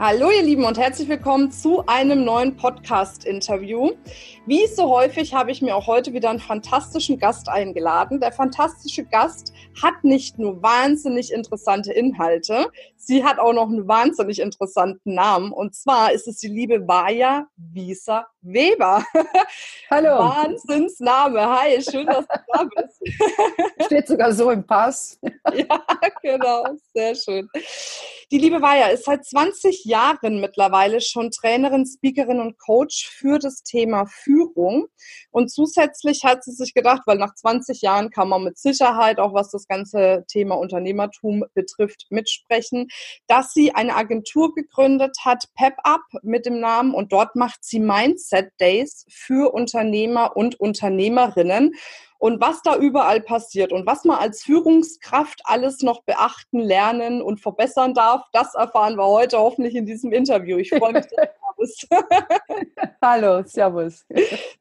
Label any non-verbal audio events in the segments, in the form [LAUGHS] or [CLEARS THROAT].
Hallo ihr Lieben und herzlich willkommen zu einem neuen Podcast-Interview. Wie so häufig habe ich mir auch heute wieder einen fantastischen Gast eingeladen. Der fantastische Gast hat nicht nur wahnsinnig interessante Inhalte, sie hat auch noch einen wahnsinnig interessanten Namen. Und zwar ist es die liebe Vaja Wieser Weber. [LAUGHS] Hallo. Wahnsinnsname. Hi, schön, dass du da bist. Steht sogar so im Pass. [LAUGHS] ja, genau, sehr schön. Die liebe Vaja ist seit 20 Jahren mittlerweile schon Trainerin, Speakerin und Coach für das Thema Führung. Und zusätzlich hat sie sich gedacht, weil nach 20 Jahren kann man mit Sicherheit, auch was das ganze Thema Unternehmertum betrifft, mitsprechen, dass sie eine Agentur gegründet hat, Pep Up mit dem Namen, und dort macht sie Mindset Days für Unternehmer und Unternehmerinnen und was da überall passiert und was man als Führungskraft alles noch beachten, lernen und verbessern darf, das erfahren wir heute hoffentlich in diesem Interview. Ich freue mich, [LAUGHS] bist. [LAUGHS] Hallo, Servus.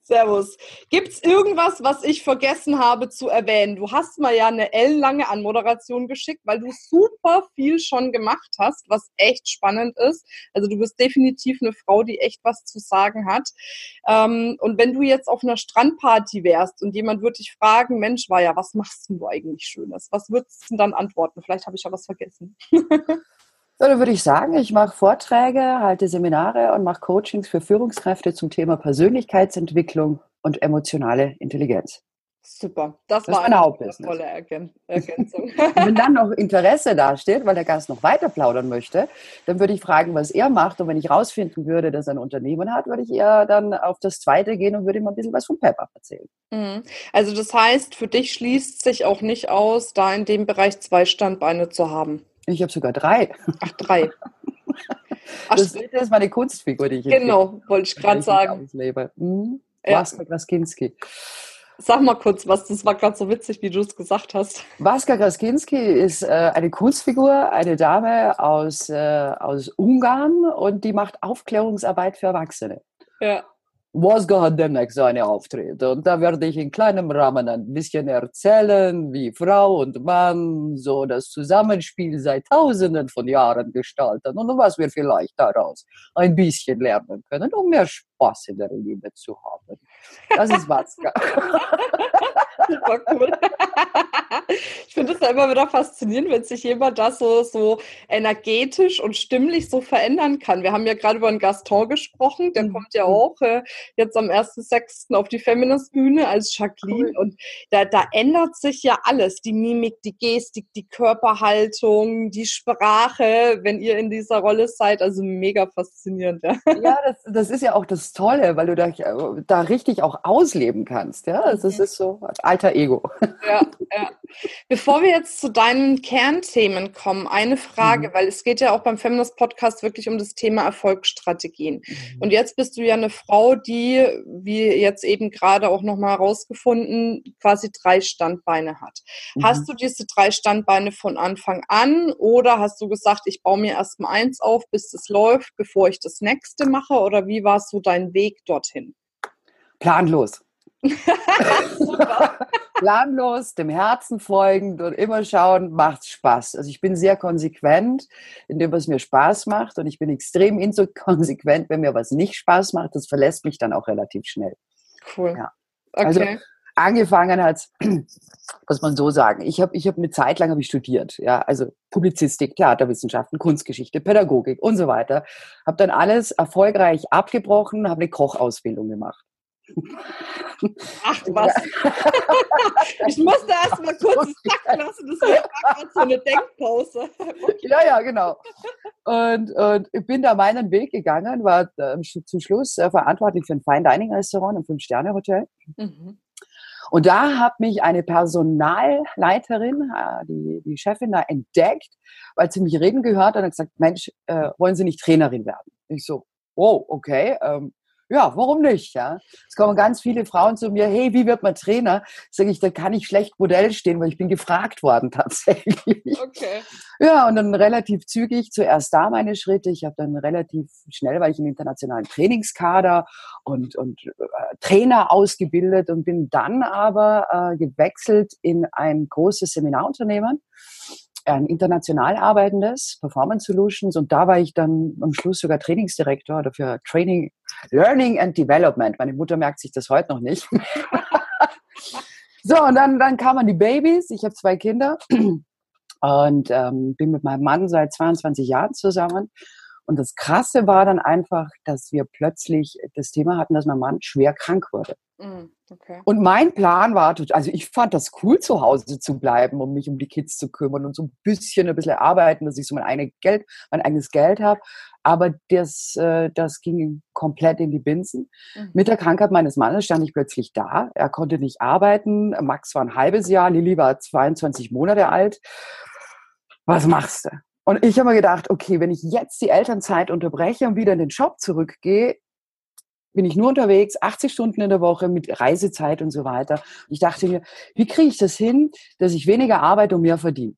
Servus. Gibt es irgendwas, was ich vergessen habe zu erwähnen? Du hast mal ja eine ellenlange Anmoderation geschickt, weil du super viel schon gemacht hast, was echt spannend ist. Also du bist definitiv eine Frau, die echt was zu sagen hat. Ähm, und wenn du jetzt auf einer Strandparty wärst und jemand würde dich fragen, Mensch, war ja, was machst du eigentlich Schönes? Was würdest du dann antworten? Vielleicht habe ich ja was vergessen. [LAUGHS] Ja, dann würde ich sagen, ich mache Vorträge, halte Seminare und mache Coachings für Führungskräfte zum Thema Persönlichkeitsentwicklung und emotionale Intelligenz. Super, das, das war eine tolle Ergänzung. [LAUGHS] [LAUGHS] wenn dann noch Interesse dasteht, weil der Gast noch weiter plaudern möchte, dann würde ich fragen, was er macht. Und wenn ich rausfinden würde, dass er ein Unternehmen hat, würde ich eher dann auf das zweite gehen und würde ihm ein bisschen was von Pepper erzählen. Mhm. Also das heißt, für dich schließt sich auch nicht aus, da in dem Bereich zwei Standbeine zu haben. Ich habe sogar drei. Ach, drei. [LAUGHS] das dritte ist meine Kunstfigur, die ich Genau, wollte ich gerade sagen. Mhm. Ja. Vaska Graskinski. Sag mal kurz was, das war gerade so witzig, wie du es gesagt hast. Vaska Graskinski ist äh, eine Kunstfigur, eine Dame aus, äh, aus Ungarn und die macht Aufklärungsarbeit für Erwachsene. Ja Hat demnächst seine Auftritte und da werde ich in kleinem Rahmen ein bisschen erzählen, wie Frau und Mann so das Zusammenspiel seit Tausenden von Jahren gestalten und was wir vielleicht daraus ein bisschen lernen können, um mehr Spaß in der Liebe zu haben. Das ist Watzka. [LAUGHS] Super cool. ich finde es ja immer wieder faszinierend, wenn sich jemand da so, so energetisch und stimmlich so verändern kann. Wir haben ja gerade über einen Gaston gesprochen, der mhm. kommt ja auch äh, jetzt am 1.6. auf die Feminist-Bühne als Jacqueline cool. und da, da ändert sich ja alles. Die Mimik, die Gestik, die Körperhaltung, die Sprache, wenn ihr in dieser Rolle seid. Also mega faszinierend. Ja, ja das, das ist ja auch das Tolle, weil du da, da richtig auch ausleben kannst. Ja, das mhm. ist so alter Ego. [LAUGHS] Ja, ja. Bevor wir jetzt zu deinen Kernthemen kommen, eine Frage, mhm. weil es geht ja auch beim Feminist Podcast wirklich um das Thema Erfolgsstrategien. Mhm. Und jetzt bist du ja eine Frau, die, wie jetzt eben gerade auch nochmal herausgefunden, quasi drei Standbeine hat. Mhm. Hast du diese drei Standbeine von Anfang an oder hast du gesagt, ich baue mir erstmal eins auf, bis es läuft, bevor ich das nächste mache? Oder wie war so dein Weg dorthin? Planlos. [LAUGHS] Planlos, dem Herzen folgend und immer schauen, macht Spaß. Also ich bin sehr konsequent in dem, was mir Spaß macht und ich bin extrem [LAUGHS] inkonsequent, wenn mir was nicht Spaß macht. Das verlässt mich dann auch relativ schnell. Cool. Ja. Also okay. Also angefangen hat, [CLEARS THROAT] muss man so sagen. Ich habe ich hab eine Zeit lang ich studiert, ja, also Publizistik, Theaterwissenschaften, Kunstgeschichte, Pädagogik und so weiter. Habe dann alles erfolgreich abgebrochen, habe eine Kochausbildung gemacht. Ach was. [LAUGHS] ich musste erst mal kurz sacken lassen. Das war gerade so eine Denkpause. Okay. [LAUGHS] Ja, ja, genau. Und, und ich bin da meinen Weg gegangen, war äh, zum Schluss äh, verantwortlich für ein Fine Dining Restaurant im Fünf-Sterne-Hotel. Mhm. Und da hat mich eine Personalleiterin, äh, die, die Chefin da entdeckt, weil sie mich reden gehört hat und hat gesagt, Mensch, äh, wollen Sie nicht Trainerin werden? Ich so, oh, okay. Ähm, ja, warum nicht? Ja, es kommen ganz viele Frauen zu mir, hey, wie wird man Trainer? Sage ich, da kann ich schlecht Modell stehen, weil ich bin gefragt worden [LAUGHS] tatsächlich. Okay. Ja, und dann relativ zügig zuerst da meine Schritte. Ich habe dann relativ schnell, weil ich im internationalen Trainingskader und, und äh, Trainer ausgebildet und bin dann aber äh, gewechselt in ein großes Seminarunternehmen ein international arbeitendes, Performance Solutions. Und da war ich dann am Schluss sogar Trainingsdirektor oder für Training, Learning and Development. Meine Mutter merkt sich das heute noch nicht. [LAUGHS] so, und dann, dann kamen die Babys. Ich habe zwei Kinder und ähm, bin mit meinem Mann seit 22 Jahren zusammen. Und das Krasse war dann einfach, dass wir plötzlich das Thema hatten, dass mein Mann schwer krank wurde. Mm, okay. Und mein Plan war, also ich fand das cool, zu Hause zu bleiben, um mich um die Kids zu kümmern und so ein bisschen, ein bisschen arbeiten, dass ich so mein, eigenes Geld, mein eigenes Geld habe. Aber das, äh, das ging komplett in die Binsen. Mhm. Mit der Krankheit meines Mannes stand ich plötzlich da. Er konnte nicht arbeiten. Max war ein halbes Jahr, Lilly war 22 Monate alt. Was machst du? Und ich habe mir gedacht, okay, wenn ich jetzt die Elternzeit unterbreche und wieder in den Job zurückgehe, bin ich nur unterwegs, 80 Stunden in der Woche mit Reisezeit und so weiter. Ich dachte mir, wie kriege ich das hin, dass ich weniger arbeite und mehr verdiene?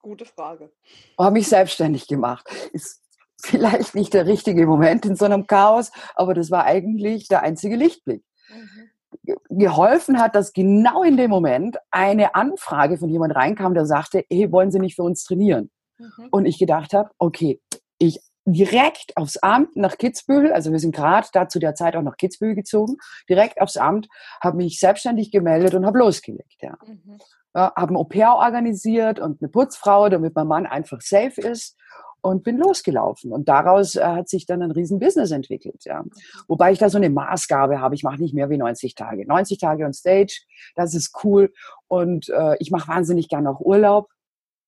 Gute Frage. Und habe mich selbstständig gemacht. Ist [LAUGHS] vielleicht nicht der richtige Moment in so einem Chaos, aber das war eigentlich der einzige Lichtblick. Mhm. Geholfen hat, dass genau in dem Moment eine Anfrage von jemand reinkam, der sagte, hey, wollen Sie nicht für uns trainieren? Mhm. Und ich gedacht habe, okay, ich direkt aufs Amt nach Kitzbühel, also wir sind gerade da zu der Zeit auch nach Kitzbühel gezogen, direkt aufs Amt, habe mich selbstständig gemeldet und habe losgelegt. Ja. Mhm. Ja, habe ein Au-pair organisiert und eine Putzfrau, damit mein Mann einfach safe ist und bin losgelaufen. Und daraus äh, hat sich dann ein Riesenbusiness entwickelt. Ja. Mhm. Wobei ich da so eine Maßgabe habe, ich mache nicht mehr wie 90 Tage. 90 Tage on Stage, das ist cool. Und äh, ich mache wahnsinnig gerne auch Urlaub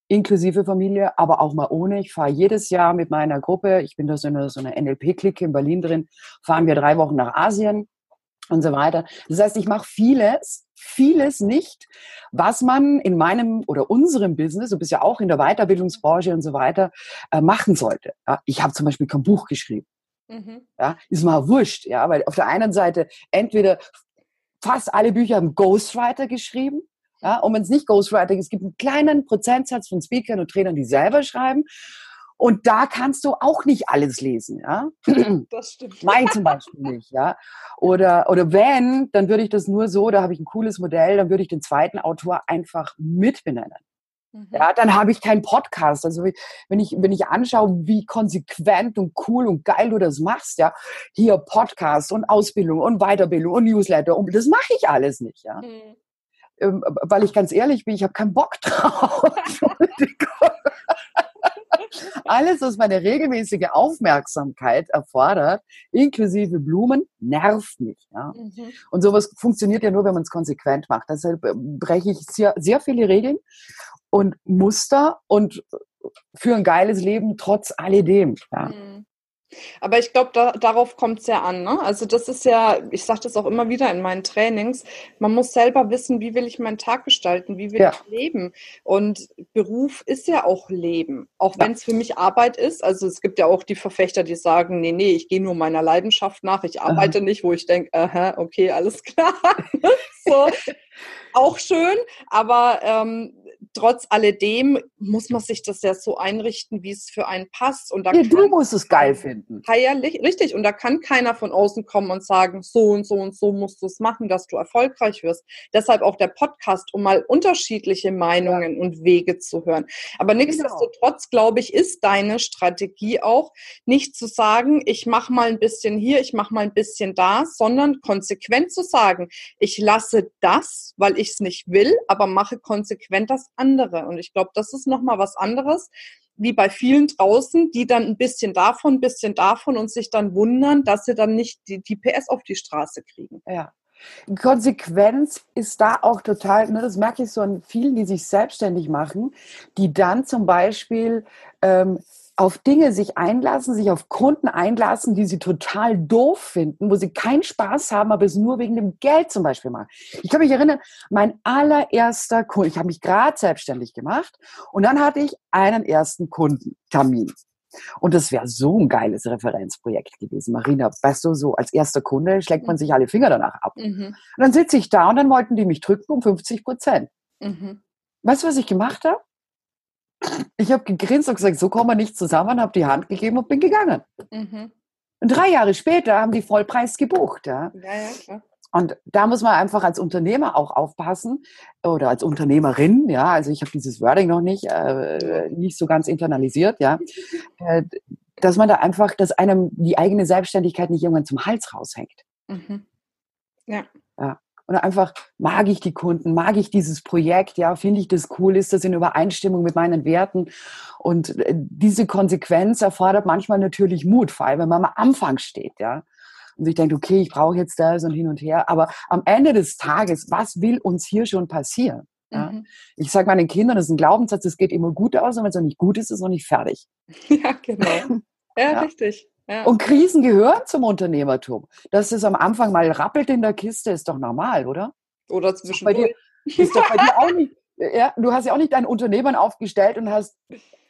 inklusive Familie, aber auch mal ohne. Ich fahre jedes Jahr mit meiner Gruppe, ich bin da so eine, so eine NLP-Clique in Berlin drin, fahren wir drei Wochen nach Asien und so weiter. Das heißt, ich mache vieles, vieles nicht, was man in meinem oder unserem Business, du bist ja auch in der Weiterbildungsbranche und so weiter, äh, machen sollte. Ja, ich habe zum Beispiel kein Buch geschrieben. Mhm. Ja, ist mal wurscht, ja, weil auf der einen Seite entweder fast alle Bücher haben Ghostwriter geschrieben, ja, und wenn es nicht Ghostwriting ist, es gibt einen kleinen Prozentsatz von Speakern und Trainern, die selber schreiben. Und da kannst du auch nicht alles lesen, ja. Das stimmt. Mein zum Beispiel nicht, ja. Oder, oder wenn, dann würde ich das nur so, da habe ich ein cooles Modell, dann würde ich den zweiten Autor einfach mitbenennen. Mhm. Ja, dann habe ich keinen Podcast. Also wenn ich, wenn ich anschaue, wie konsequent und cool und geil du das machst, ja, hier Podcast und Ausbildung und Weiterbildung und Newsletter, und das mache ich alles nicht, ja. Mhm. Ähm, weil ich ganz ehrlich bin, ich habe keinen Bock [LAUGHS] drauf. Alles, was meine regelmäßige Aufmerksamkeit erfordert, inklusive Blumen, nervt mich. Ja? Mhm. Und sowas funktioniert ja nur, wenn man es konsequent macht. Deshalb äh, breche ich sehr, sehr viele Regeln und Muster und für ein geiles Leben trotz alledem. Ja. Mhm. Aber ich glaube, da, darauf kommt es ja an. Ne? Also das ist ja, ich sage das auch immer wieder in meinen Trainings, man muss selber wissen, wie will ich meinen Tag gestalten, wie will ja. ich leben. Und Beruf ist ja auch Leben, auch ja. wenn es für mich Arbeit ist. Also es gibt ja auch die Verfechter, die sagen, nee, nee, ich gehe nur meiner Leidenschaft nach, ich arbeite aha. nicht, wo ich denke, aha, okay, alles klar. [LAUGHS] so, [LAUGHS] auch schön, aber ähm, trotz alledem muss man sich das ja so einrichten, wie es für einen passt. Und da ja, du musst es geil finden. Feierlich, richtig. Und da kann keiner von außen kommen und sagen, so und so und so musst du es machen, dass du erfolgreich wirst. Deshalb auch der Podcast, um mal unterschiedliche Meinungen ja. und Wege zu hören. Aber genau. nichtsdestotrotz, glaube ich, ist deine Strategie auch, nicht zu sagen, ich mache mal ein bisschen hier, ich mache mal ein bisschen da, sondern konsequent zu sagen, ich lasse das, weil ich es nicht will, aber mache konsequent das andere. Und ich glaube, das ist nochmal was anderes, wie bei vielen draußen, die dann ein bisschen davon, ein bisschen davon und sich dann wundern, dass sie dann nicht die, die PS auf die Straße kriegen. Ja. Konsequenz ist da auch total, ne, das merke ich so an vielen, die sich selbstständig machen, die dann zum Beispiel ähm, auf Dinge sich einlassen, sich auf Kunden einlassen, die sie total doof finden, wo sie keinen Spaß haben, aber es nur wegen dem Geld zum Beispiel machen. Ich kann mich erinnern, mein allererster Kunde, ich habe mich gerade selbstständig gemacht und dann hatte ich einen ersten Kundentermin. Und das wäre so ein geiles Referenzprojekt gewesen. Marina, weißt du, so als erster Kunde schlägt man sich alle Finger danach ab. Mhm. Und dann sitze ich da und dann wollten die mich drücken um 50 Prozent. Mhm. Weißt du, was ich gemacht habe? Ich habe gegrinst und gesagt, so kommen wir nicht zusammen, habe die Hand gegeben und bin gegangen. Mhm. Und drei Jahre später haben die Vollpreis gebucht. Ja, ja, ja klar. Und da muss man einfach als Unternehmer auch aufpassen oder als Unternehmerin, ja, also ich habe dieses Wording noch nicht, äh, nicht so ganz internalisiert, ja, äh, dass man da einfach, dass einem die eigene Selbstständigkeit nicht irgendwann zum Hals raushängt. Mhm. Ja. Und einfach mag ich die Kunden, mag ich dieses Projekt, ja, finde ich das cool, ist das in Übereinstimmung mit meinen Werten. Und äh, diese Konsequenz erfordert manchmal natürlich Mut, vor allem wenn man am Anfang steht, ja und sich denkt, okay, ich brauche jetzt das und hin und her. Aber am Ende des Tages, was will uns hier schon passieren? Ja? Mhm. Ich sage meinen Kindern, das ist ein Glaubenssatz, es geht immer gut aus und wenn es noch nicht gut ist, ist es noch nicht fertig. [LAUGHS] Ja, genau. [LAUGHS] Ja, ja. richtig. Ja. Und Krisen gehören zum Unternehmertum. Dass es am Anfang mal rappelt in der Kiste, ist doch normal, oder? Oder zwischendurch. Ist, ist doch bei dir [LAUGHS] auch nicht. Ja, du hast ja auch nicht dein Unternehmen aufgestellt und hast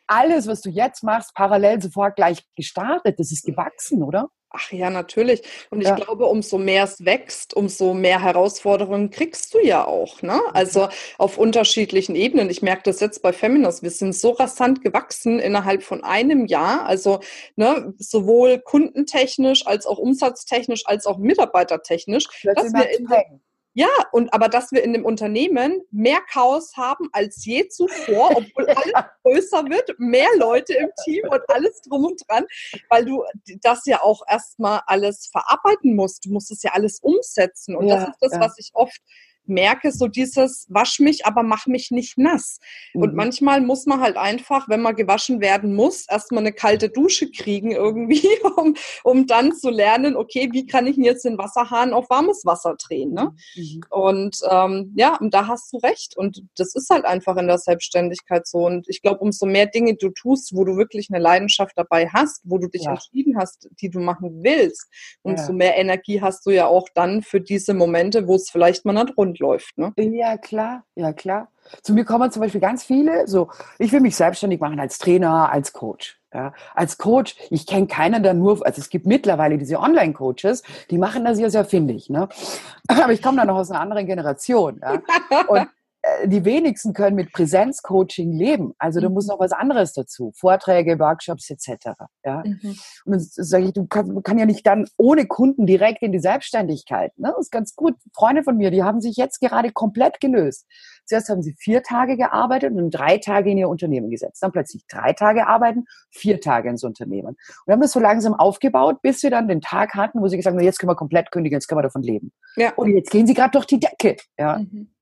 alles, was du jetzt machst, parallel sofort gleich gestartet. Das ist gewachsen, oder? Ach ja, natürlich. Und ich ja. glaube, umso mehr es wächst, umso mehr Herausforderungen kriegst du ja auch. Ne? Also auf unterschiedlichen Ebenen. Ich merke das jetzt bei Feminist. Wir sind so rasant gewachsen innerhalb von einem Jahr. Also ne, sowohl kundentechnisch als auch umsatztechnisch als auch mitarbeitertechnisch. Dass wir in, ja, und aber dass wir in dem Unternehmen mehr Chaos haben als je zuvor, obwohl [LAUGHS] alles größer wird, mehr Leute im Team und alles drum und dran, weil du das ja auch erstmal alles verarbeiten musst. Du musst es ja alles umsetzen. Und ja, das ist das, ja. was ich oft merke, so dieses wasch mich, aber mach mich nicht nass. Mhm. Und manchmal muss man halt einfach, wenn man gewaschen werden muss, erstmal eine kalte Dusche kriegen irgendwie, [LAUGHS] um, um dann zu lernen, okay, wie kann ich jetzt den Wasserhahn auf warmes Wasser drehen. Ne? Mhm. Und ähm, ja, und da hast du recht. Und das ist halt einfach in der Selbstständigkeit so. Und ich glaube, umso mehr Dinge du tust, wo du wirklich eine Leidenschaft dabei hast, wo du dich ja. entschieden hast, die du machen willst, umso ja. mehr Energie hast du ja auch dann für diese Momente, wo es vielleicht mal nicht rund läuft. Ne? Ja, klar, ja, klar. Zu mir kommen zum Beispiel ganz viele, so, ich will mich selbstständig machen als Trainer, als Coach. Ja, als Coach, ich kenne keinen, der nur, also es gibt mittlerweile diese Online-Coaches, die machen das ja sehr findig, ne? Aber ich komme da noch aus einer anderen Generation, ja. Und die wenigsten können mit Präsenzcoaching leben. Also da muss mhm. noch was anderes dazu. Vorträge, Workshops etc. Ja? Mhm. Und dann sage ich, du kannst kann ja nicht dann ohne Kunden direkt in die Selbstständigkeit. Ne? Das ist ganz gut. Freunde von mir, die haben sich jetzt gerade komplett gelöst. Zuerst haben sie vier Tage gearbeitet und drei Tage in ihr Unternehmen gesetzt. Dann plötzlich drei Tage arbeiten, vier Tage ins Unternehmen. Und wir haben das so langsam aufgebaut, bis wir dann den Tag hatten, wo sie gesagt haben, jetzt können wir komplett kündigen, jetzt können wir davon leben. Ja. Und jetzt gehen sie gerade durch die Decke. Ja. Mhm.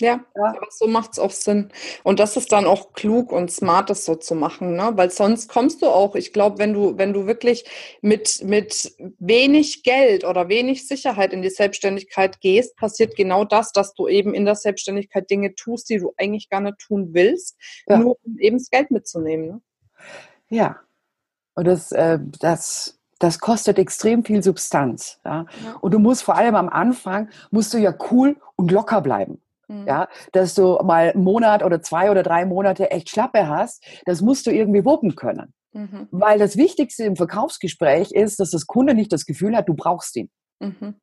Ja, ja, aber so macht es auch Sinn. Und das ist dann auch klug und smart, das so zu machen, ne? Weil sonst kommst du auch, ich glaube, wenn du, wenn du wirklich mit, mit wenig Geld oder wenig Sicherheit in die Selbstständigkeit gehst, passiert genau das, dass du eben in der Selbstständigkeit Dinge tust, die du eigentlich gar nicht tun willst, ja. nur um eben das Geld mitzunehmen. Ne? Ja. Und das, äh, das das kostet extrem viel Substanz. Ja? ja? Und du musst vor allem am Anfang, musst du ja cool und locker bleiben. Mhm. Ja, dass du mal einen Monat oder zwei oder drei Monate echt Schlappe hast, das musst du irgendwie wuppen können. Mhm. Weil das Wichtigste im Verkaufsgespräch ist, dass das Kunde nicht das Gefühl hat, du brauchst ihn. Mhm.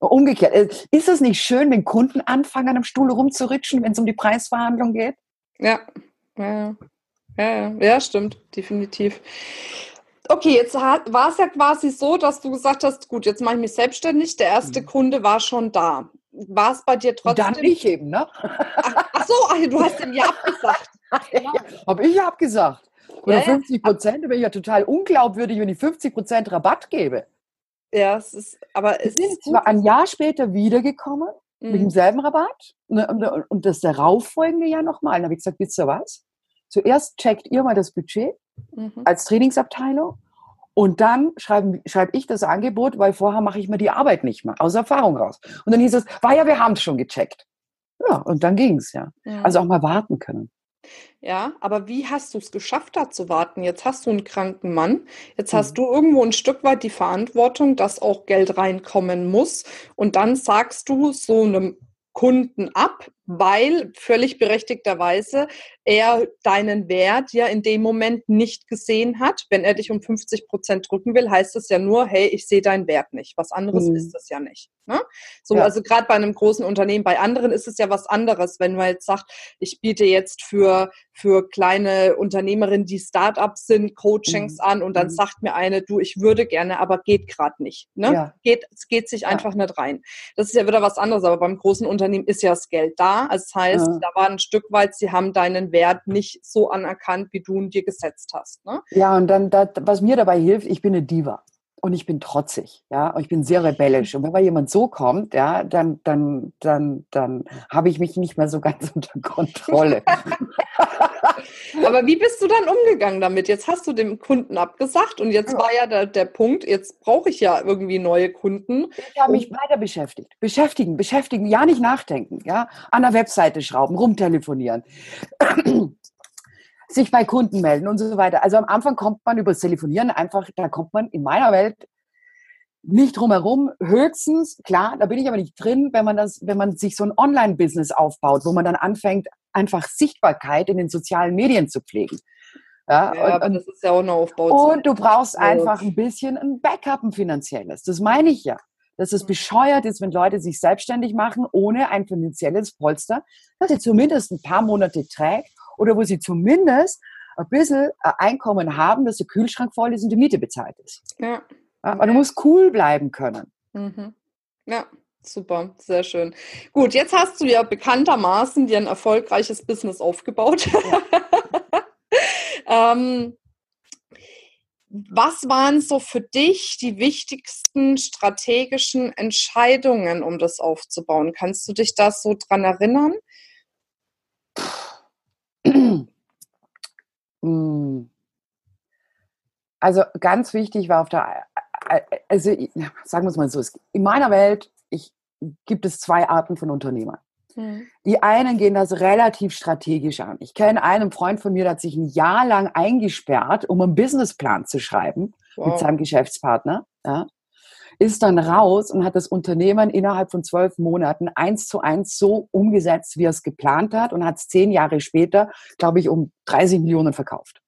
Umgekehrt. Äh, ist es nicht schön, wenn Kunden anfangen, am Stuhl rumzuritschen, wenn es um die Preisverhandlung geht? Ja, ja, ja, ja, stimmt, definitiv. Okay, jetzt war es ja quasi so, dass du gesagt hast, gut, jetzt mache ich mich selbstständig. Der erste mhm. Kunde war schon da war es bei dir trotzdem. Dann nicht eben, ne? Ach, ach so, ach, du hast den Ja abgesagt. [LAUGHS] ja, Habe ich ja abgesagt. Oder ja, 50 Prozent, da bin ich ja total unglaubwürdig, wenn ich 50 Prozent Rabatt gebe. Ja, es ist, aber es ist zwar ein Jahr später wiedergekommen mhm. mit demselben Rabatt ne, und das darauffolgende Jahr nochmal. Dann habe ich gesagt, wisst ihr was? Zuerst checkt ihr mal das Budget mhm. als Trainingsabteilung und dann schreibe schreib ich das Angebot, weil vorher mache ich mir die Arbeit nicht mehr, aus Erfahrung raus. Und dann hieß es, war ja, wir haben es schon gecheckt. Ja, und dann ging es ja. ja. Also auch mal warten können. Ja, aber wie hast du es geschafft, da zu warten? Jetzt hast du einen kranken Mann, jetzt mhm. hast du irgendwo ein Stück weit die Verantwortung, dass auch Geld reinkommen muss. Und dann sagst du so einem Kunden ab, weil völlig berechtigterweise er deinen Wert ja in dem Moment nicht gesehen hat. Wenn er dich um 50 Prozent drücken will, heißt es ja nur, hey, ich sehe deinen Wert nicht. Was anderes mhm. ist das ja nicht. Ne? So, ja. also gerade bei einem großen Unternehmen, bei anderen ist es ja was anderes, wenn man jetzt sagt, ich biete jetzt für, für kleine Unternehmerinnen, die Startups sind, Coachings mhm. an und dann mhm. sagt mir eine, du, ich würde gerne, aber geht gerade nicht. Ne? Ja. Geht, es geht sich ja. einfach nicht rein. Das ist ja wieder was anderes, aber beim großen Unternehmen ist ja das Geld da. Also das heißt, da war ein Stück weit, sie haben deinen Wert nicht so anerkannt, wie du ihn dir gesetzt hast. Ne? Ja, und dann, das, was mir dabei hilft, ich bin eine Diva und ich bin trotzig, ja, und ich bin sehr rebellisch. Und wenn mal jemand so kommt, ja, dann, dann, dann, dann habe ich mich nicht mehr so ganz [LAUGHS] unter Kontrolle. [LAUGHS] [LAUGHS] Aber wie bist du dann umgegangen damit? Jetzt hast du dem Kunden abgesagt und jetzt ja. war ja der, der Punkt, jetzt brauche ich ja irgendwie neue Kunden. Ich habe mich weiter beschäftigt. Beschäftigen, beschäftigen, ja nicht nachdenken, ja, an der Webseite schrauben, rumtelefonieren [CLEARS THROAT] sich bei Kunden melden und so weiter. Also am Anfang kommt man über das Telefonieren einfach, da kommt man in meiner Welt nicht drumherum. Höchstens, klar, da bin ich aber nicht drin, wenn man das, wenn man sich so ein Online-Business aufbaut, wo man dann anfängt, einfach Sichtbarkeit in den sozialen Medien zu pflegen. Ja, ja und, das ist ja auch eine Aufbauzeit. Und du brauchst einfach ein bisschen ein Backup, ein finanzielles. Das meine ich ja. Dass es bescheuert ist, wenn Leute sich selbstständig machen, ohne ein finanzielles Polster, das sie zumindest ein paar Monate trägt oder wo sie zumindest ein bisschen Einkommen haben, dass der Kühlschrank voll ist und die Miete bezahlt ist. Ja. Aber du musst cool bleiben können. Mhm. Ja. Super, sehr schön. Gut, jetzt hast du ja bekanntermaßen dir ein erfolgreiches Business aufgebaut. Ja. [LAUGHS] ähm, was waren so für dich die wichtigsten strategischen Entscheidungen, um das aufzubauen? Kannst du dich da so dran erinnern? Hm. Also ganz wichtig war auf der, also sagen wir es mal so, in meiner Welt ich, gibt es zwei Arten von Unternehmern. Hm. Die einen gehen das relativ strategisch an. Ich kenne einen Freund von mir, der hat sich ein Jahr lang eingesperrt, um einen Businessplan zu schreiben wow. mit seinem Geschäftspartner. Ja ist dann raus und hat das Unternehmen innerhalb von zwölf Monaten eins zu eins so umgesetzt, wie er es geplant hat und hat es zehn Jahre später, glaube ich, um 30 Millionen verkauft.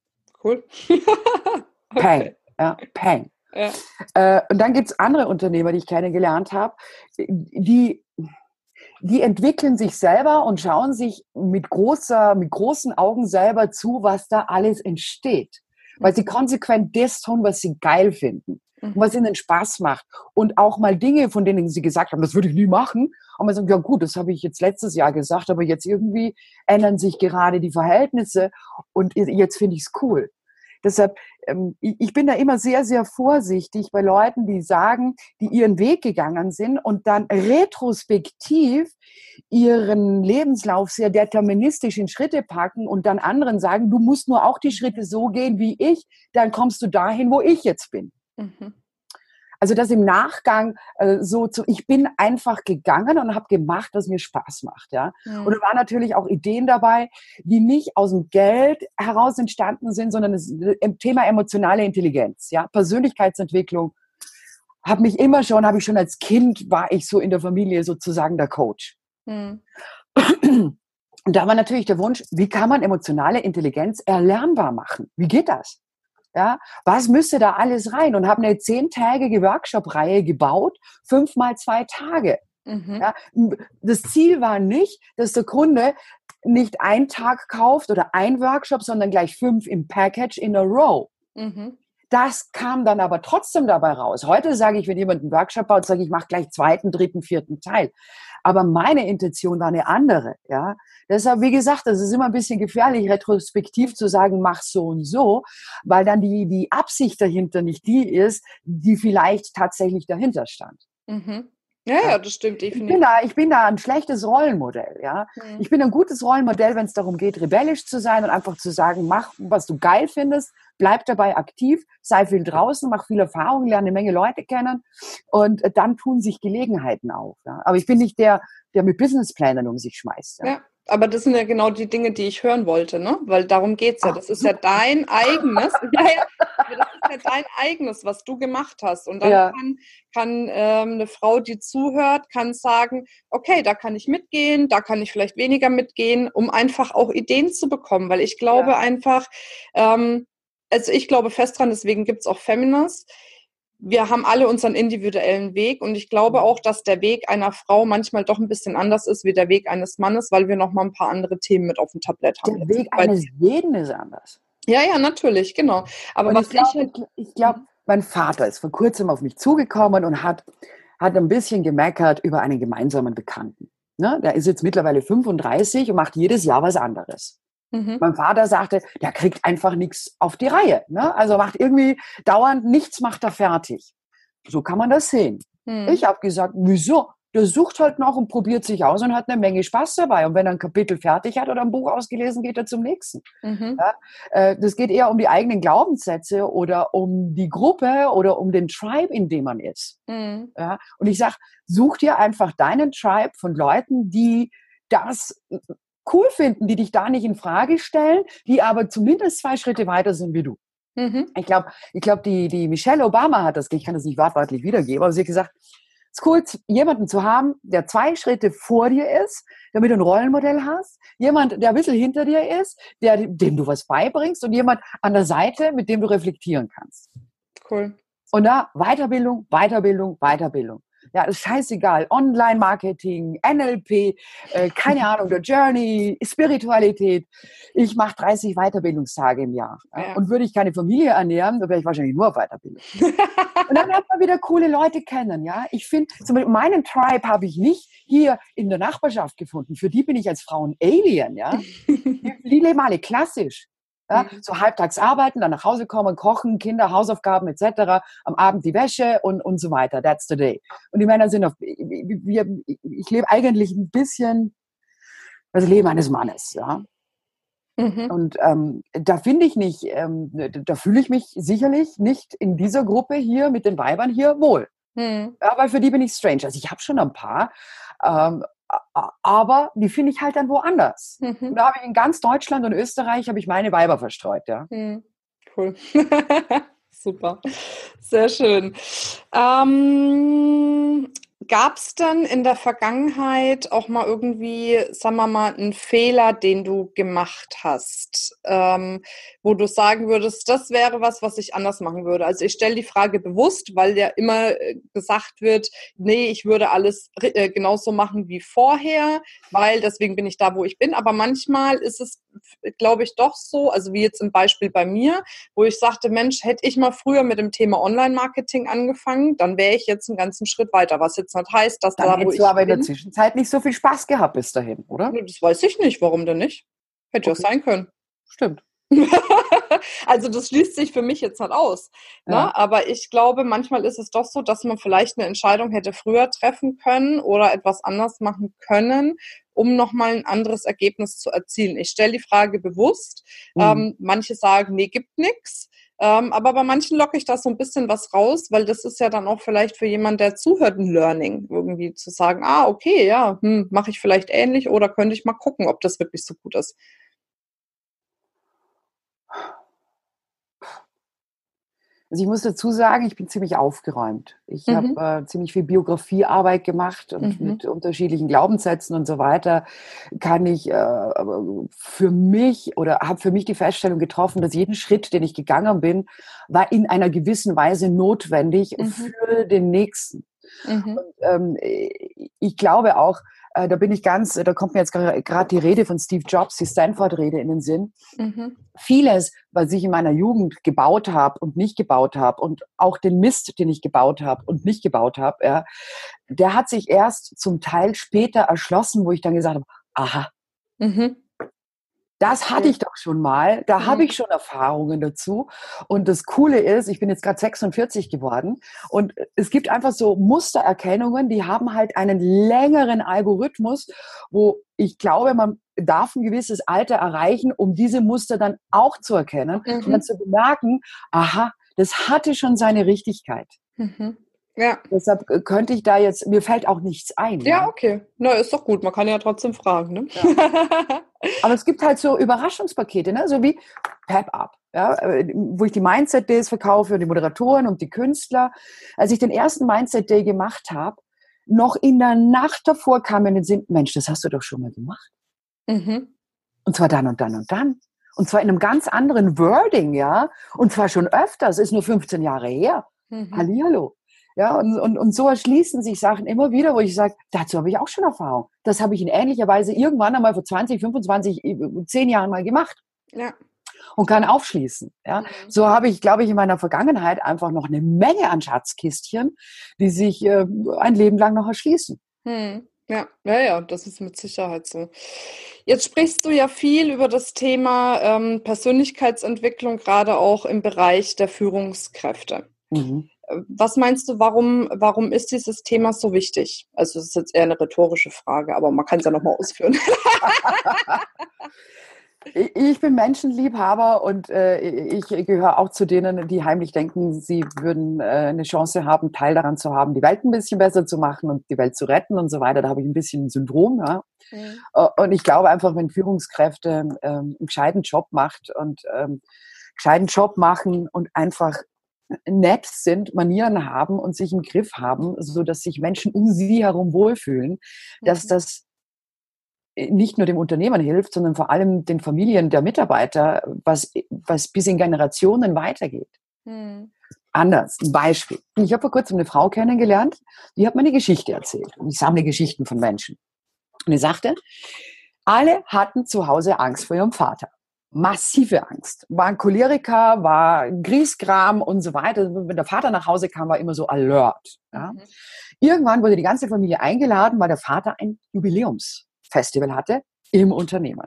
Cool. [LAUGHS] Peng. Ja, Peng. Ja. Äh, und dann gibt es andere Unternehmer, die ich kennengelernt habe, die, die entwickeln sich selber und schauen sich mit, großer, mit großen Augen selber zu, was da alles entsteht. Weil sie mhm. konsequent das tun, was sie geil finden mhm. was ihnen Spaß macht. Und auch mal Dinge, von denen sie gesagt haben, das würde ich nie machen. Und man sagt, ja gut, das habe ich jetzt letztes Jahr gesagt, aber jetzt irgendwie ändern sich gerade die Verhältnisse und jetzt finde ich es cool. Deshalb, ähm, ich bin da immer sehr, sehr vorsichtig bei Leuten, die sagen, die ihren Weg gegangen sind und dann retrospektiv ihren Lebenslauf sehr deterministisch in Schritte packen und dann anderen sagen, du musst nur auch die Schritte so gehen wie ich, dann kommst du dahin, wo ich jetzt bin. Mhm. Also das im Nachgang äh, so zu, ich bin einfach gegangen und habe gemacht, was mir Spaß macht, ja. Mhm. Und da waren natürlich auch Ideen dabei, die nicht aus dem Geld heraus entstanden sind, sondern das Thema emotionale Intelligenz, ja, Persönlichkeitsentwicklung. Habe mich immer schon, habe ich schon als Kind war ich so in der Familie sozusagen der Coach. Mhm. Und da war natürlich der Wunsch, wie kann man emotionale Intelligenz erlernbar machen? Wie geht das? Ja, was müsste da alles rein? Und habe eine zehntägige Workshop-Reihe gebaut, fünf mal zwei Tage. Mhm. Ja, das Ziel war nicht, dass der Kunde nicht einen Tag kauft oder ein Workshop, sondern gleich fünf im Package in a row. Mhm. Das kam dann aber trotzdem dabei raus. Heute sage ich, wenn jemand einen Workshop baut, sage ich, ich mache gleich zweiten, dritten, vierten Teil. Aber meine Intention war eine andere. Ja? Deshalb, wie gesagt, das ist immer ein bisschen gefährlich, retrospektiv zu sagen, mach so und so, weil dann die, die Absicht dahinter nicht die ist, die vielleicht tatsächlich dahinter stand. Mhm. Ja, ja, das stimmt definitiv. Ich bin da, ich bin da ein schlechtes Rollenmodell, ja. Mhm. Ich bin ein gutes Rollenmodell, wenn es darum geht, rebellisch zu sein und einfach zu sagen, mach, was du geil findest, bleib dabei aktiv, sei viel draußen, mach viel Erfahrung, lerne eine Menge Leute kennen und dann tun sich Gelegenheiten auf. Ja? Aber ich bin nicht der, der mit Businessplänen um sich schmeißt. Ja. ja. Aber das sind ja genau die Dinge, die ich hören wollte, ne? Weil darum geht's ja. Das ist ja dein eigenes. [LAUGHS] ja, ja, das ist ja dein eigenes, was du gemacht hast. Und dann Ja. kann, kann ähm, eine Frau, die zuhört, kann sagen, okay, da kann ich mitgehen, da kann ich vielleicht weniger mitgehen, um einfach auch Ideen zu bekommen. Weil ich glaube einfach, ähm, also ich glaube fest dran, deswegen gibt's auch Feminist. Wir haben alle unseren individuellen Weg und ich glaube auch, dass der Weg einer Frau manchmal doch ein bisschen anders ist wie der Weg eines Mannes, weil wir noch mal ein paar andere Themen mit auf dem Tablett haben. Der jetzt. Weg Weil- eines jeden ist anders. ja, ja, natürlich, genau. Aber Und was ich glaube, ich halt, ich glaub, mein Vater ist vor kurzem auf mich zugekommen und hat, hat ein bisschen gemeckert über einen gemeinsamen Bekannten. Ne? Der ist jetzt mittlerweile 35 und macht jedes Jahr was anderes. Mhm. Mein Vater sagte, der kriegt einfach nichts auf die Reihe. Ne? Also macht irgendwie dauernd nichts, macht er fertig. So kann man das sehen. Mhm. Ich habe gesagt, wieso? Der sucht halt noch und probiert sich aus und hat eine Menge Spaß dabei. Und wenn er ein Kapitel fertig hat oder ein Buch ausgelesen, geht er zum nächsten. Mhm. Äh, Das geht eher um die eigenen Glaubenssätze oder um die Gruppe oder um den Tribe, in dem man ist. Mhm. Ja? Und ich sage, such dir einfach deinen Tribe von Leuten, die das cool finden, die dich da nicht in Frage stellen, die aber zumindest zwei Schritte weiter sind wie du. Mhm. Ich glaube, ich glaub, die, die Michelle Obama hat das, ich kann das nicht wortwörtlich wiedergeben, aber sie hat gesagt, es ist cool, jemanden zu haben, der zwei Schritte vor dir ist, damit du ein Rollenmodell hast, jemand, der ein bisschen hinter dir ist, der, dem du was beibringst und jemand an der Seite, mit dem du reflektieren kannst. Cool. Und da Weiterbildung, Weiterbildung, Weiterbildung. Ja, ist scheißegal. Online-Marketing, NLP, äh, keine [LAUGHS] Ahnung, der Journey, Spiritualität. Ich mache 30 Weiterbildungstage im Jahr. Ja. Und würde ich keine Familie ernähren, dann wäre ich wahrscheinlich nur auf Weiterbildung. Und dann lernt man wieder coole Leute kennen. Ja, ich finde, zum Beispiel meinen Tribe habe ich nicht hier in der Nachbarschaft gefunden. Für die bin ich als Frau ein Alien. Ja, [LAUGHS] die leben alle klassisch. Ja, Mhm. so halbtags arbeiten, dann nach Hause kommen, kochen, Kinder, Hausaufgaben etc., am Abend die Wäsche und, und so weiter. That's the day. Und die Männer sind auf, wir, ich lebe eigentlich ein bisschen das Leben eines Mannes, ja. Mhm. Und ähm, da finde ich nicht, ähm, da fühle ich mich sicherlich nicht in dieser Gruppe hier mit den Weibern hier wohl. Mhm. Ja, weil für die bin ich strange. Also ich habe schon ein paar, ähm, aber die finde ich halt dann woanders. Mhm. da habe ich in ganz Deutschland und Österreich habe ich meine Weiber verstreut, ja. Mhm. Cool. [LAUGHS] Super. Sehr schön. Ähm, Gab es denn in der Vergangenheit auch mal irgendwie, sagen wir mal, einen Fehler, den du gemacht hast, ähm, wo du sagen würdest, das wäre was, was ich anders machen würde? Also ich stelle die Frage bewusst, weil ja immer äh, gesagt wird, nee, ich würde alles äh, genauso machen wie vorher, weil deswegen bin ich da, wo ich bin. Aber manchmal ist es, glaube ich, doch so, also wie jetzt im Beispiel bei mir, wo ich sagte, Mensch, hätte ich mal früher mit dem Thema Online-Marketing angefangen, dann wäre ich jetzt einen ganzen Schritt weiter. Was jetzt nicht heißt, dass Dann da, wo hättest ich du aber in der Zwischenzeit nicht so viel Spaß gehabt bis dahin, oder? Das weiß ich nicht. Warum denn nicht? Hätte ja Okay. sein können. Stimmt. [LAUGHS] also das schließt sich für mich jetzt nicht aus. Ne? Ja. Aber ich glaube, manchmal ist es doch so, dass man vielleicht eine Entscheidung hätte früher treffen können oder etwas anders machen können, um nochmal ein anderes Ergebnis zu erzielen. Ich stelle die Frage bewusst. Mhm. Ähm, manche sagen, nee, gibt nichts. Ähm, aber bei manchen locke ich da so ein bisschen was raus, weil das ist ja dann auch vielleicht für jemanden, der zuhört, ein Learning, irgendwie zu sagen, ah, okay, ja, hm, mache ich vielleicht ähnlich oder könnte ich mal gucken, ob das wirklich so gut ist. Also ich muss dazu sagen, ich bin ziemlich aufgeräumt. Ich Mhm. habe äh, ziemlich viel Biografiearbeit gemacht und Mhm. mit unterschiedlichen Glaubenssätzen und so weiter kann ich äh, für mich oder habe für mich die Feststellung getroffen, dass jeden Schritt, den ich gegangen bin, war in einer gewissen Weise notwendig Mhm. für den nächsten. Mhm. ähm, ich glaube auch, äh, da bin ich ganz, da kommt mir jetzt gerade die Rede von Steve Jobs, die Stanford-Rede in den Sinn. Mhm. Vieles, was ich in meiner Jugend gebaut habe und nicht gebaut habe und auch den Mist, den ich gebaut habe und nicht gebaut habe, ja, der hat sich erst zum Teil später erschlossen, wo ich dann gesagt habe, aha, Mhm. Das hatte ich doch schon mal, da habe Mhm. ich schon Erfahrungen dazu. Und das Coole ist, ich bin jetzt gerade 46 geworden und es gibt einfach so Mustererkennungen, die haben halt einen längeren Algorithmus, wo ich glaube, man darf ein gewisses Alter erreichen, um diese Muster dann auch zu erkennen und Mhm. dann zu bemerken, aha, das hatte schon seine Richtigkeit. Mhm. Ja. Deshalb äh, könnte ich da jetzt, mir fällt auch nichts ein. ja, okay. Na, ist doch gut. Man kann ja trotzdem fragen. Ne? [LAUGHS] Aber es gibt halt so Überraschungspakete, ne? so wie Pep Up. ja, äh, wo ich die Mindset Days verkaufe und die Moderatoren und die Künstler. Als ich den ersten Mindset Day gemacht habe, noch in der Nacht davor kam mir in den Sinn, Mensch, das hast du doch schon mal gemacht. Mhm. Und zwar dann und dann und dann. Und zwar in einem ganz anderen Wording, ja. Und zwar schon öfters, ist nur 15 Jahre her. Mhm. Hallihallo. Ja, und, und, und so erschließen sich Sachen immer wieder, wo ich sage, dazu habe ich auch schon Erfahrung. Das habe ich in ähnlicher Weise irgendwann einmal vor 20, 25, 10 Jahren mal gemacht. Ja. Und kann aufschließen. Ja. Mhm. So habe ich, glaube ich, in meiner Vergangenheit einfach noch eine Menge an Schatzkistchen, die sich äh, ein Leben lang noch erschließen. Mhm. Ja, ja, ja, das ist mit Sicherheit so. Jetzt sprichst du ja viel über das Thema ähm, Persönlichkeitsentwicklung, gerade auch im Bereich der Führungskräfte. Mhm. Äh, was meinst du, warum, warum ist dieses Thema so wichtig? Also, das ist jetzt eher eine rhetorische Frage, aber man kann es ja nochmal [LAUGHS] ausführen. Ich bin Menschenliebhaber und äh, ich gehöre auch zu denen, die heimlich denken, sie würden äh, eine Chance haben, Teil daran zu haben, die Welt ein bisschen besser zu machen und die Welt zu retten und so weiter. Da habe ich ein bisschen ein Syndrom. Ja? Mhm. Und ich glaube einfach, wenn Führungskräfte ähm, einen gescheiten Job macht und ähm, gescheiten Job machen und einfach nett sind, Manieren haben und sich im Griff haben, so dass sich Menschen um sie herum wohlfühlen, dass mhm. das nicht nur dem Unternehmen hilft, sondern vor allem den Familien der Mitarbeiter, was, was bis in Generationen weitergeht. Hm. Anders, ein Beispiel. Ich habe vor kurzem eine Frau kennengelernt, die hat mir eine Geschichte erzählt. Und ich sammle Geschichten von Menschen. Und die sagte, alle hatten zu Hause Angst vor ihrem Vater. Massive Angst. War ein Choleriker, war Griesgram und so weiter. Wenn der Vater nach Hause kam, war immer so alert. Ja. Mhm. Irgendwann wurde die ganze Familie eingeladen, weil der Vater ein Jubiläums Festival hatte im Unternehmen.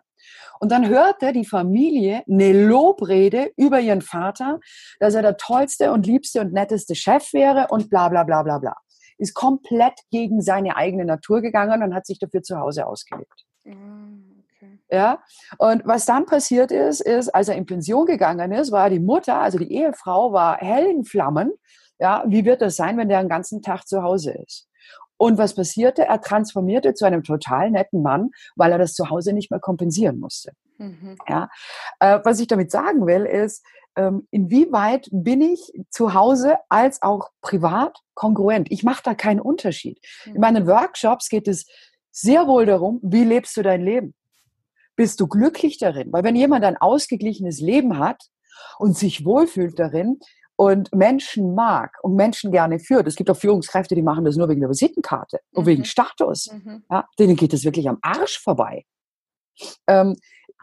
Und dann hörte die Familie eine Lobrede über ihren Vater, dass er der tollste und liebste und netteste Chef wäre und bla bla bla bla bla. Ist komplett gegen seine eigene Natur gegangen und hat sich dafür zu Hause ausgelebt. Okay. Ja, und was dann passiert ist, ist, als er in Pension gegangen ist, war die Mutter, also die Ehefrau, war hellen Flammen. Ja, wie wird das sein, wenn der den ganzen Tag zu Hause ist? Und was passierte? Er transformierte zu einem total netten Mann, weil er das zu Hause nicht mehr kompensieren musste. Mhm. Ja, äh, was ich damit sagen will, ist, ähm, inwieweit bin ich zu Hause als auch privat kongruent? Ich mache da keinen Unterschied. Mhm. In meinen Workshops geht es sehr wohl darum, wie lebst du dein Leben? Bist du glücklich darin? Weil wenn jemand ein ausgeglichenes Leben hat und sich wohlfühlt darin, und Menschen mag und Menschen gerne führt. Es gibt auch Führungskräfte, die machen das nur wegen der Visitenkarte und mhm. wegen Status. Mhm. Ja, denen geht es wirklich am Arsch vorbei. Ähm,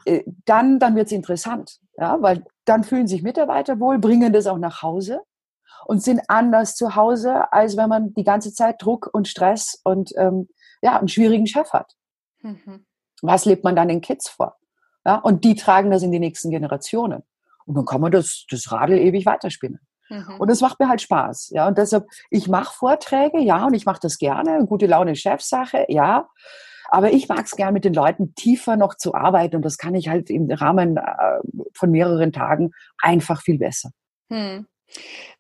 äh, dann dann wird es interessant, ja, weil dann fühlen sich Mitarbeiter wohl, bringen das auch nach Hause und sind anders zu Hause, als wenn man die ganze Zeit Druck und Stress und ähm, ja, einen schwierigen Chef hat. Mhm. Was lebt man dann den Kids vor? Ja, und die tragen das in die nächsten Generationen. Und dann kann man das, das Radl ewig weiterspinnen. Mhm. Und das macht mir halt Spaß. Ja, und deshalb, ich mache Vorträge, ja, und ich mache das gerne. Gute Laune Chefsache, ja. Aber ich mag es gern, mit den Leuten tiefer noch zu arbeiten. Und das kann ich halt im Rahmen äh, von mehreren Tagen einfach viel besser. Hm.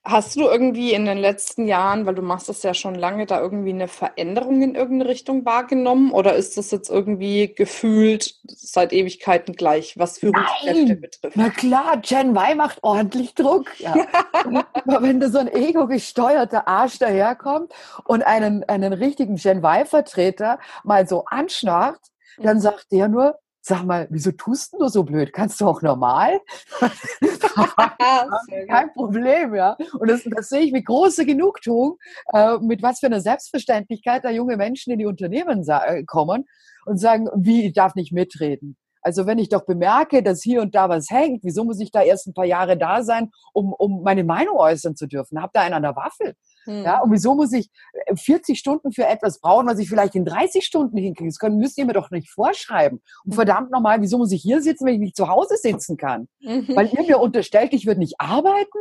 Hast du irgendwie in den letzten Jahren, weil du machst das ja schon lange, da irgendwie eine Veränderung in irgendeine Richtung wahrgenommen? Oder ist das jetzt irgendwie gefühlt seit Ewigkeiten gleich, was Führungskräfte Nein. betrifft? Na klar, Gen Y macht ordentlich Druck. Ja. [LAUGHS] Wenn da so ein ego-gesteuerter Arsch daherkommt und einen, einen richtigen Gen Y-Vertreter mal so anschnarrt, dann mhm. sagt der nur, sag mal, wieso tust du so blöd? Kannst du auch normal? [LAUGHS] Kein Problem, ja. Und das, das sehe ich mit großer Genugtuung, äh, mit was für einer Selbstverständlichkeit da junge Menschen in die Unternehmen äh, kommen und sagen, wie, ich darf nicht mitreden. Also wenn ich doch bemerke, dass hier und da was hängt, wieso muss ich da erst ein paar Jahre da sein, um, um meine Meinung äußern zu dürfen? Habt da einen an der Waffel? Hm. Ja, und wieso muss ich 40 äh, Stunden für etwas brauchen, was ich vielleicht in 30 Stunden hinkriege? Das können, müsst ihr mir doch nicht vorschreiben. Und hm. verdammt nochmal, wieso muss ich hier sitzen, wenn ich nicht zu Hause sitzen kann? Mhm. Weil ihr mir unterstellt, ich würde nicht arbeiten?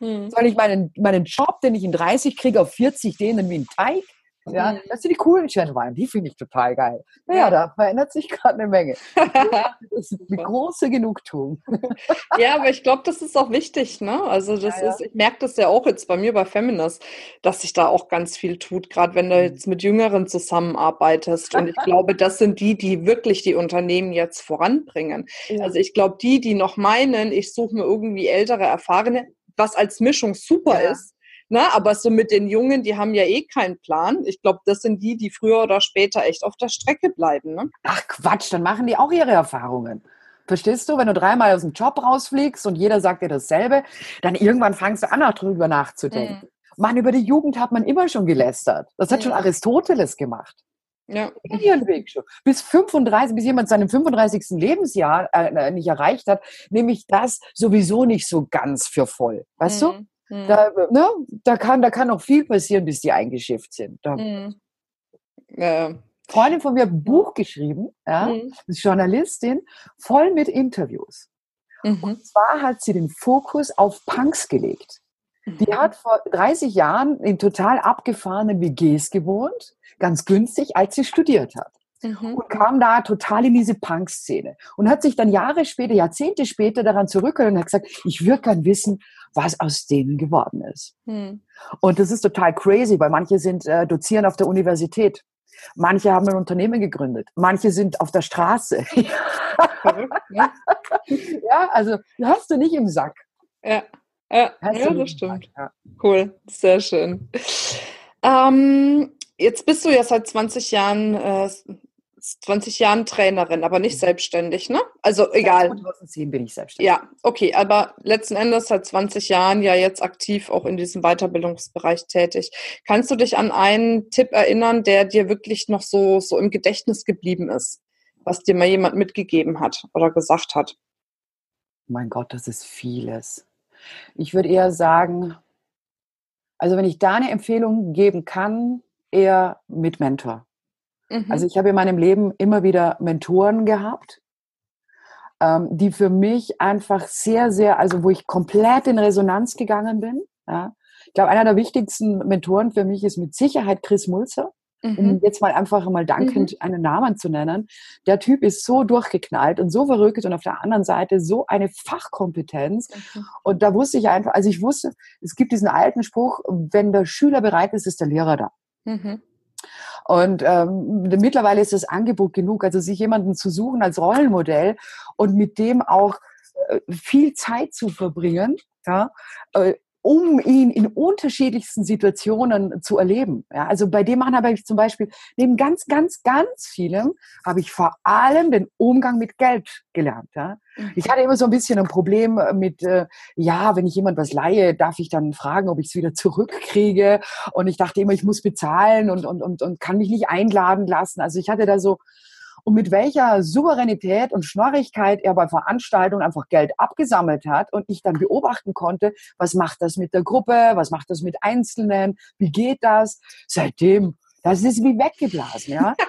Mhm. Soll ich meinen, meinen Job, den ich in 30 kriege, auf 40 dehnen wie ein Teig? Ja, mhm. das sind die coolen Y, die finde ich total geil. Naja, ja. da verändert sich gerade eine Menge. [LAUGHS] Das ist eine große Genugtuung. Ja, aber ich glaube, das ist auch wichtig, ne? Also das ja, ja. ist, ich merke das ja auch jetzt bei mir bei Feminist, dass sich da auch ganz viel tut, gerade wenn du mhm. jetzt mit Jüngeren zusammenarbeitest. Und ich [LAUGHS] glaube, das sind die, die wirklich die Unternehmen jetzt voranbringen. Also ich glaube, die, die noch meinen, ich suche mir irgendwie ältere, erfahrene, was als Mischung super ist, ne? aber so mit den Jungen, die haben ja eh keinen Plan. Ich glaube, das sind die, die früher oder später echt auf der Strecke bleiben. Ne? Ach Quatsch, dann machen die auch ihre Erfahrungen. Verstehst du, wenn du dreimal aus dem Job rausfliegst und jeder sagt dir dasselbe, dann irgendwann fangst du an, auch drüber nachzudenken. Mhm. Mann, über die Jugend hat man immer schon gelästert. Das hat ja. schon Aristoteles gemacht. Ja. Weg schon. Bis 35, bis jemand seinem 35. Lebensjahr äh, nicht erreicht hat, nehme ich das sowieso nicht so ganz für voll. Weißt mhm. du? Mhm. Da, ne, da, kann, da kann noch viel passieren, bis die eingeschifft sind. Da, mhm. ja. Freundin von mir hat ein Buch geschrieben, ja, mhm. ist Journalistin, voll mit Interviews. Mhm. Und zwar hat sie den Fokus auf Punks gelegt. Die mhm. hat vor 30 Jahren in total abgefahrenen WGs gewohnt, ganz günstig, als sie studiert hat. Mhm. Und kam da total in diese Punk-Szene. Und hat sich dann Jahre später, Jahrzehnte später daran zurückgeholt und hat gesagt, ich würde gern wissen, was aus denen geworden ist. Mhm. Und das ist total crazy, weil manche sind äh, dozieren auf der Universität. Manche haben ein Unternehmen gegründet. Manche sind auf der Straße. [LAUGHS] ja. [LAUGHS] ja, also hast du nicht im Sack. Ja, ja, ja das stimmt. Ja. Cool, sehr schön. Ähm, jetzt bist du ja seit 20 Jahren äh, 20 Jahren Trainerin, aber nicht mhm. selbstständig, ne? Also egal. 2010 bin ich selbstständig. Ja, okay, aber letzten Endes seit 20 Jahren ja jetzt aktiv auch in diesem Weiterbildungsbereich tätig. Kannst du dich an einen Tipp erinnern, der dir wirklich noch so, so im Gedächtnis geblieben ist, was dir mal jemand mitgegeben hat oder gesagt hat? Mein Gott, das ist vieles. Ich würde eher sagen, also wenn ich da eine Empfehlung geben kann, eher mit Mentor. Also mhm. Also ich habe in meinem Leben immer wieder Mentoren gehabt, ähm, die für mich einfach sehr, sehr, also wo ich komplett in Resonanz gegangen bin. Ja. Ich glaube, einer der wichtigsten Mentoren für mich ist mit Sicherheit Chris Mulzer. Mhm. Um jetzt mal einfach mal dankend mhm. einen Namen zu nennen. Der Typ ist so durchgeknallt und so verrückt und auf der anderen Seite so eine Fachkompetenz. Mhm. Und da wusste ich einfach, also ich wusste, es gibt diesen alten Spruch, wenn der Schüler bereit ist, ist der Lehrer da. Mhm. Und ähm, mittlerweile ist das Angebot genug, also sich jemanden zu suchen als Rollenmodell und mit dem auch äh, viel Zeit zu verbringen, ja, äh, um ihn in unterschiedlichsten Situationen zu erleben. Ja, also bei dem Mann habe ich zum Beispiel neben ganz, ganz, ganz vielem habe ich vor allem den Umgang mit Geld gelernt. Ja. Mhm. Ich hatte immer so ein bisschen ein Problem mit, äh, ja, wenn ich jemand was leihe, darf ich dann fragen, ob ich es wieder zurückkriege. Und ich dachte immer, ich muss bezahlen und, und, und, und kann mich nicht einladen lassen. Also ich hatte da so und mit welcher Souveränität und Schnorrigkeit er bei Veranstaltungen einfach Geld abgesammelt hat und ich dann beobachten konnte, was macht das mit der Gruppe, was macht das mit Einzelnen, wie geht das? Seitdem, das ist wie weggeblasen, ja. [LAUGHS]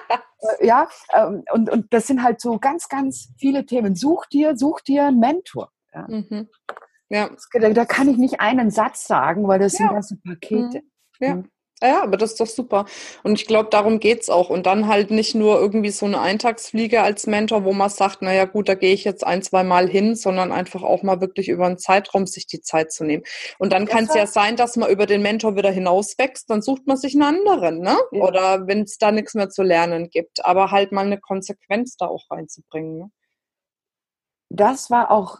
Äh, ja, ähm, und, und das sind halt so ganz, ganz viele Themen. Such dir, such dir einen Mentor. Ja. Mhm. Ja. Da, kann ich nicht einen Satz sagen, weil das ja. sind ganze Pakete. Mhm. Ja. Mhm. Ja, aber das ist doch super. Und ich glaube, darum geht's auch. Und dann halt nicht nur irgendwie so eine Eintagsfliege als Mentor, wo man sagt, naja gut, da gehe ich jetzt ein, zwei Mal hin, sondern einfach auch mal wirklich über einen Zeitraum sich die Zeit zu nehmen. Und dann kann es ja sein, dass man über den Mentor wieder hinauswächst, dann sucht man sich einen anderen, ne? Ja. Oder wenn es da nichts mehr zu lernen gibt. Aber halt mal eine Konsequenz da auch reinzubringen. Ne? Das war auch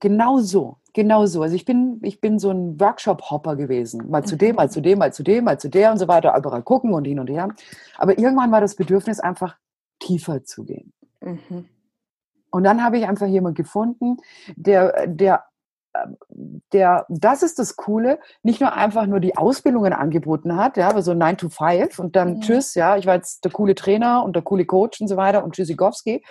genau so. Genau so. Also ich bin, ich bin so ein Workshop-Hopper gewesen. Mal zu dem, mal zu dem, mal zu dem, mal zu der und so weiter, überall gucken und hin und her. Aber irgendwann war das Bedürfnis einfach tiefer zu gehen. Mhm. Und dann habe ich einfach jemanden gefunden, der, der, der, das ist das Coole, nicht nur einfach nur die Ausbildungen angeboten hat, ja, aber so 9 to 5 und dann mhm. tschüss, ja, ich war jetzt der coole Trainer und der coole Coach und so weiter und Tschüssikowski,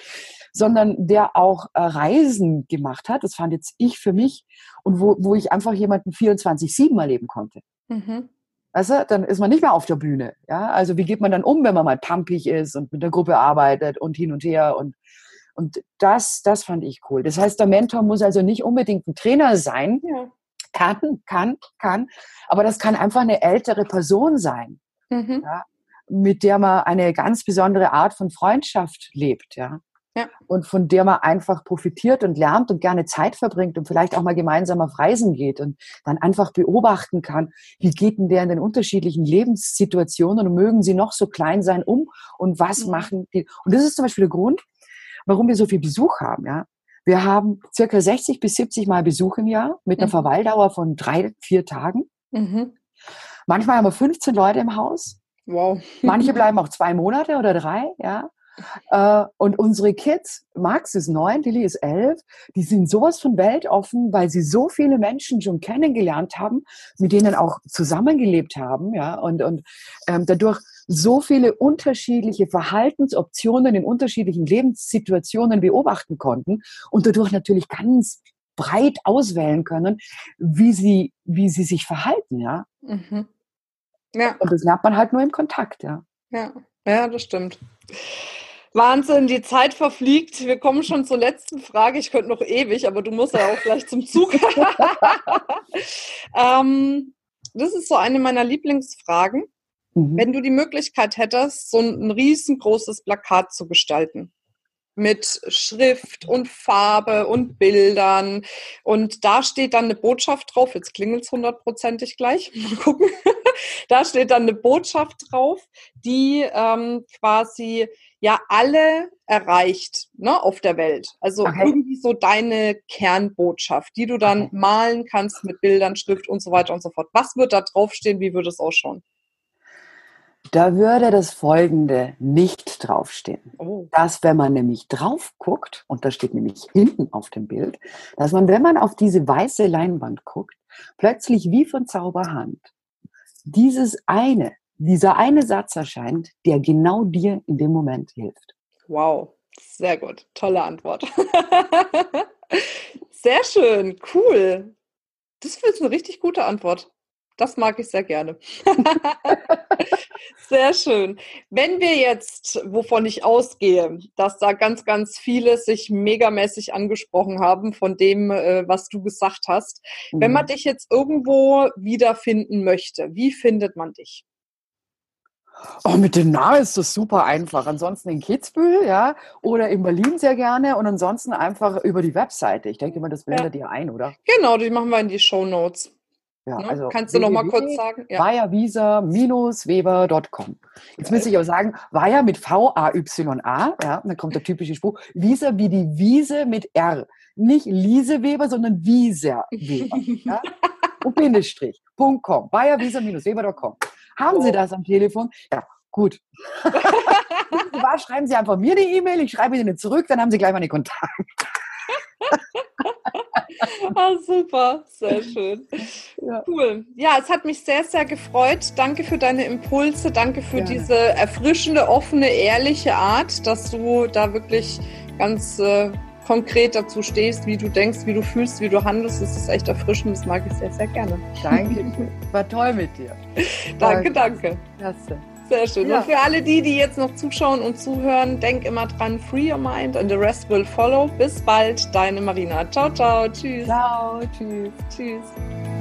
sondern der auch äh, Reisen gemacht hat. Das fand jetzt ich für mich und wo, wo ich einfach jemanden 24-7 erleben konnte. Mhm. Weißt du, dann ist man nicht mehr auf der Bühne. Ja? Also wie geht man dann um, wenn man mal pumpig ist und mit der Gruppe arbeitet und hin und her und und das, das fand ich cool. Das heißt, der Mentor muss also nicht unbedingt ein Trainer sein. Ja. Kann, kann, kann. Aber das kann einfach eine ältere Person sein. Mhm. Ja? mit der man eine ganz besondere Art von Freundschaft lebt, ja. Ja. Und von der man einfach profitiert und lernt und gerne Zeit verbringt und vielleicht auch mal gemeinsam auf Reisen geht und dann einfach beobachten kann, wie geht denn der in den unterschiedlichen Lebenssituationen und mögen sie noch so klein sein um und was mhm. machen die. Und das ist zum Beispiel der Grund, warum wir so viel Besuch haben, ja. Wir haben circa 60 bis 70 Mal Besuch im Jahr mit einer mhm. Verweildauer von drei, vier Tagen. Mhm. Manchmal haben wir 15 Leute im Haus. Wow. Manche [LAUGHS] bleiben auch zwei Monate oder drei, ja. Äh, und unsere Kids, Max ist neun, Lilly ist elf, die sind sowas von weltoffen, weil sie so viele Menschen schon kennengelernt haben, mit denen auch zusammengelebt haben, ja, und, und ähm, dadurch so viele unterschiedliche Verhaltensoptionen in unterschiedlichen Lebenssituationen beobachten konnten und dadurch natürlich ganz breit auswählen können, wie sie, wie sie sich verhalten, ja. Mhm. Ja. Und das lernt man halt nur im Kontakt, ja. Ja, ja, das stimmt. Wahnsinn, die Zeit verfliegt. Wir kommen schon zur letzten Frage. Ich könnte noch ewig, aber du musst ja auch gleich zum Zug. [LAUGHS] ähm, das ist so eine meiner Lieblingsfragen. Mhm. Wenn du die Möglichkeit hättest, so ein riesengroßes Plakat zu gestalten, mit Schrift und Farbe und Bildern. Und da steht dann eine Botschaft drauf. Jetzt klingelt es hundertprozentig gleich. Mal gucken. Da steht dann eine Botschaft drauf, die ähm, quasi ja alle erreicht ne, auf der Welt. Also okay. irgendwie so deine Kernbotschaft, die du dann okay. malen kannst mit Bildern, Schrift und so weiter und so fort. Was wird da draufstehen? Wie würde es ausschauen? Da würde das Folgende nicht draufstehen. Oh. Dass, wenn man nämlich drauf guckt, und das steht nämlich hinten auf dem Bild, dass man, wenn man auf diese weiße Leinwand guckt, plötzlich wie von Zauberhand dieses eine, dieser eine Satz erscheint, der genau dir in dem Moment hilft. Wow, sehr gut. Tolle Antwort. [LAUGHS] sehr schön, cool. Das ist eine richtig gute Antwort. Das mag ich sehr gerne. [LAUGHS] sehr schön. Wenn wir jetzt, wovon ich ausgehe, dass da ganz, ganz viele sich megamäßig angesprochen haben von dem, äh, was du gesagt hast. Mhm. Wenn man mhm. dich jetzt irgendwo wiederfinden möchte, wie findet man dich? Oh, mit dem Namen ist das super einfach. Ansonsten in Kitzbühel, ja, oder in Berlin sehr gerne und ansonsten einfach über die Webseite. Ich denke mal, das blendet ja. ihr ein, oder? Genau, die machen wir in die Show Notes. Ja, ne? also Kannst du noch mal kurz sagen? Ja. webercom Jetzt müsste ich auch sagen, Weiher mit V-A-Y-A, ja, dann kommt der typische Spruch, Visa wie die Wiese mit R. Nicht Lise Weber, sondern Wieser Weber. ja? [LAUGHS] Und Bindestrich, Punkt .com, webercom Haben oh. Sie das am Telefon? Ja, gut. [LAUGHS] schreiben Sie einfach mir die E-Mail, ich schreibe Ihnen zurück, dann haben Sie gleich meine Kontakte. [LAUGHS] ah, super, sehr schön. Ja. Cool. Ja, es hat mich sehr, sehr gefreut. Danke für deine Impulse, danke für Gerne. diese erfrischende, offene, ehrliche Art, dass du da wirklich ganz äh, konkret dazu stehst, wie du denkst, wie du fühlst, wie du handelst. Das ist echt erfrischend, das mag ich sehr, sehr gerne. Danke, [LAUGHS] war toll mit dir. danke, danke. Klasse. Sehr schön. Ja. Und für alle die, die jetzt noch zuschauen und zuhören, denk immer dran, free your mind and the rest will follow. Bis bald, deine Marina. Ciao, ciao. Tschüss. Ciao, tschüss. Tschüss.